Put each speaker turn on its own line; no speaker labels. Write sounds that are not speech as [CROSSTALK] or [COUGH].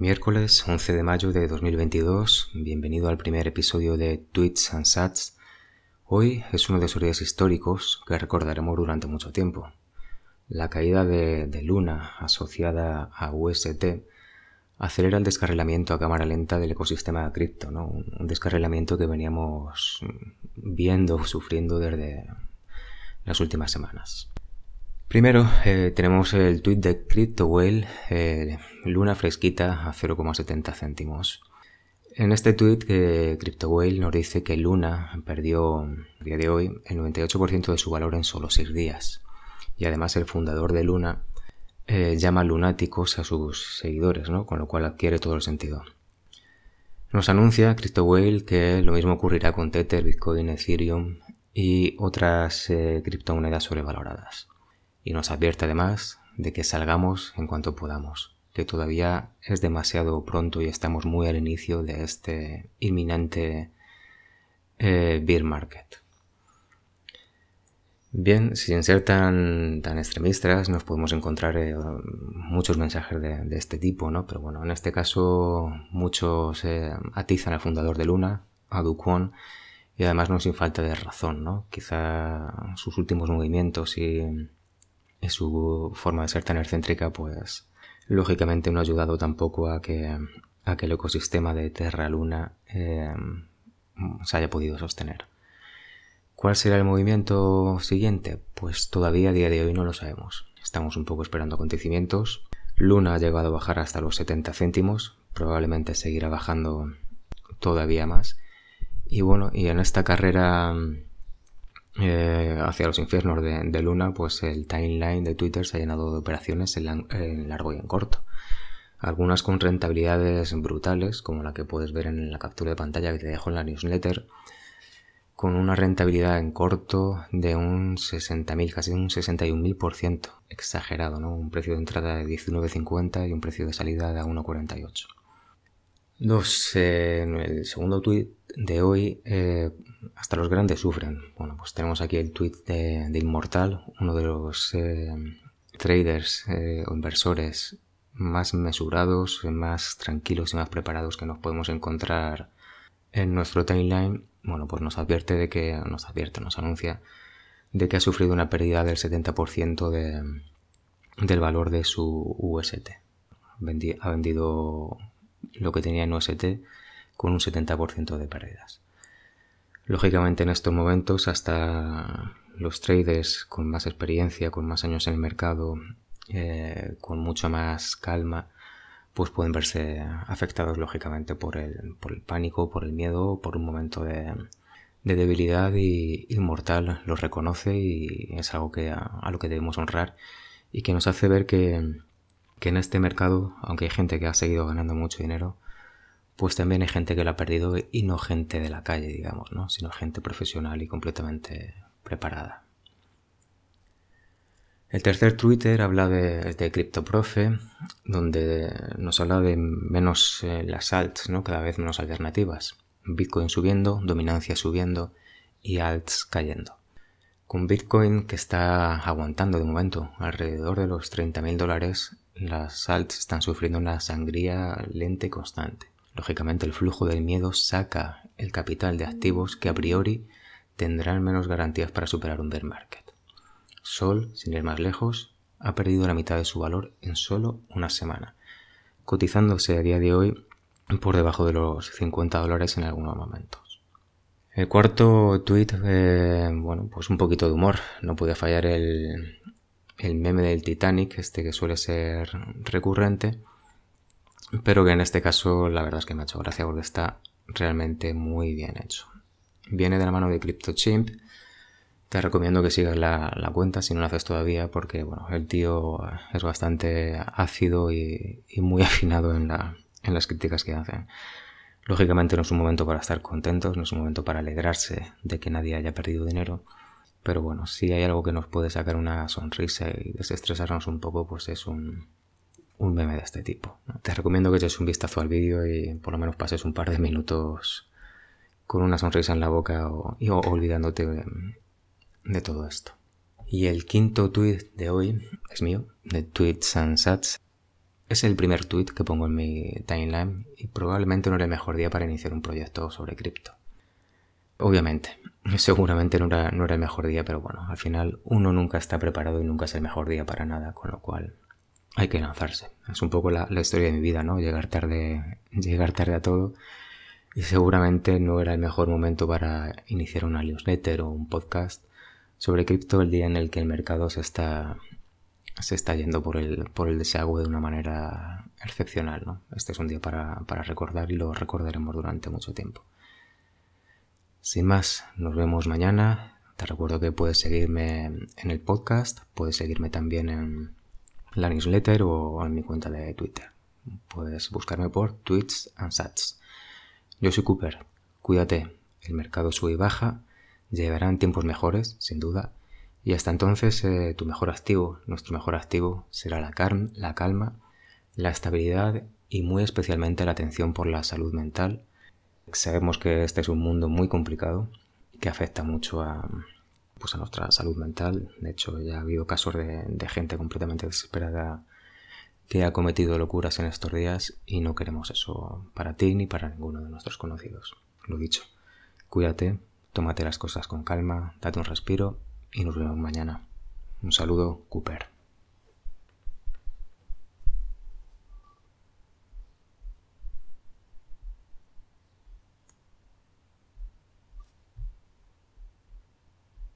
Miércoles 11 de mayo de 2022, bienvenido al primer episodio de Tweets and Sats. Hoy es uno de esos días históricos que recordaremos durante mucho tiempo. La caída de, Luna asociada a UST acelera el descarrilamiento a cámara lenta del ecosistema de cripto, ¿no? un descarrilamiento que veníamos viendo, sufriendo desde las últimas semanas. Primero eh, tenemos el tweet de CryptoWhale, eh, luna fresquita a 0,70 céntimos. En este tweet eh, CryptoWhale nos dice que Luna perdió a día de hoy el 98% de su valor en solo 6 días. Y además el fundador de Luna eh, llama lunáticos a sus seguidores, ¿no? con lo cual adquiere todo el sentido. Nos anuncia CryptoWhale que lo mismo ocurrirá con Tether, Bitcoin, Ethereum y otras criptomonedas sobrevaloradas y nos advierte además de que salgamos en cuanto podamos, que todavía es demasiado pronto y estamos muy al inicio de este inminente eh, beer market. Bien, sin ser tan, tan extremistas, nos podemos encontrar eh, muchos mensajes de, este tipo, ¿no? Pero bueno, en este caso muchos eh, atizan al fundador de Luna, a Duquan, y además no sin falta de razón, ¿no? Quizá sus últimos movimientos y y su forma de ser tan excéntrica, pues lógicamente no ha ayudado tampoco a que, a que el ecosistema de Terra Luna eh, se haya podido sostener. ¿Cuál será el movimiento siguiente? Pues todavía a día de hoy no lo sabemos. Estamos un poco esperando acontecimientos. Luna ha llegado a bajar hasta los 70 céntimos, probablemente seguirá bajando todavía más. Y bueno, y en esta carrera eh, hacia los infiernos de, Luna, pues el timeline de Twitter se ha llenado de operaciones en, largo y en corto. Algunas con rentabilidades brutales, como la que puedes ver en la captura de pantalla que te dejo en la newsletter, con una rentabilidad en corto de un 60.000, casi un 61.000%. Exagerado, ¿no? Un precio de entrada de 19.50 y un precio de salida de 1.48. Dos, el segundo tweet de hoy, eh, hasta los grandes sufren. Bueno, pues tenemos aquí el tweet de, Inmortal, uno de los eh, traders eh, o inversores más mesurados, más tranquilos y más preparados que nos podemos encontrar en nuestro timeline. Bueno, pues nos advierte de que, nos advierte, nos anuncia de que ha sufrido una pérdida del 70% de, del valor de su UST. ha vendido lo que tenía en UST con un 70% de pérdidas. Lógicamente en estos momentos hasta los traders con más experiencia, con más años en el mercado, eh, con mucha más calma, pues pueden verse afectados lógicamente por el, por el pánico, por el miedo, por un momento de, debilidad y Inmortal lo reconoce y es algo que a, lo que debemos honrar y que nos hace ver que, que en este mercado, aunque hay gente que ha seguido ganando mucho dinero, pues también hay gente que lo ha perdido y no gente de la calle, digamos, ¿no? sino gente profesional y completamente preparada. El tercer Twitter habla de, de CryptoProfe, donde nos habla de menos eh, las alts, ¿no? cada vez menos alternativas. Bitcoin subiendo, dominancia subiendo y alts cayendo. Con Bitcoin que está aguantando de momento alrededor de los 30.000 dólares, las alts están sufriendo una sangría lenta y constante. Lógicamente el flujo del miedo saca el capital de activos que a priori tendrán menos garantías para superar un bear market. Sol, sin ir más lejos, ha perdido la mitad de su valor en solo una semana, cotizándose a día de hoy por debajo de los 50 dólares en algunos momentos. El cuarto tweet, eh, bueno, pues un poquito de humor. No puede fallar el, el meme del Titanic, este que suele ser recurrente, pero que en este caso la verdad es que me ha hecho gracia porque está realmente muy bien hecho. Viene de la mano de CryptoChimp. Te recomiendo que sigas la, cuenta si no lo haces todavía porque bueno, el tío es bastante ácido y, muy [LAUGHS] afinado en, en las críticas que hacen. Lógicamente no es un momento para estar contentos, no es un momento para alegrarse de que nadie haya perdido dinero, pero bueno, si hay algo que nos puede sacar una sonrisa y desestresarnos un poco, pues es un, un meme de este tipo. Te recomiendo que eches un vistazo al vídeo y por lo menos pases un par de minutos con una sonrisa en la boca o, olvidándote de, todo esto. Y el quinto tweet de hoy es mío, de Tweets and Sats. Es el primer tweet que pongo en mi timeline y probablemente no era el mejor día para iniciar un proyecto sobre cripto. Obviamente, [LAUGHS] seguramente no era, no era el mejor día, pero bueno, al final uno nunca está preparado y nunca es el mejor día para nada, con lo cual hay que lanzarse. Es un poco la, la, historia de mi vida, ¿no? Llegar tarde, [LAUGHS] llegar tarde a todo. Y seguramente no era el mejor momento para iniciar una newsletter o un podcast sobre cripto el día en el que el mercado se está, se está yendo por el, por el desagüe de una manera excepcional. ¿no? Este es un día para, para recordar y lo recordaremos durante mucho tiempo. Sin más, nos vemos mañana. Te recuerdo que puedes seguirme en el podcast, puedes seguirme también en la newsletter o en mi cuenta de Twitter. Puedes buscarme por Tweets and Sats. Yo soy Cooper. Cuídate. El mercado sube y baja. Llegarán tiempos mejores, sin duda. Y hasta entonces eh, tu mejor activo, nuestro mejor activo, será la, la calma, la estabilidad y muy especialmente la atención por la salud mental. Sabemos que este es un mundo muy complicado que afecta mucho a, pues a nuestra salud mental. De hecho, ya ha habido casos de, de gente completamente desesperada que ha cometido locuras en estos días y no queremos eso para ti ni para ninguno de nuestros conocidos. Lo dicho, cuídate, tómate las cosas con calma, date un respiro y nos vemos mañana. Un saludo, Cooper.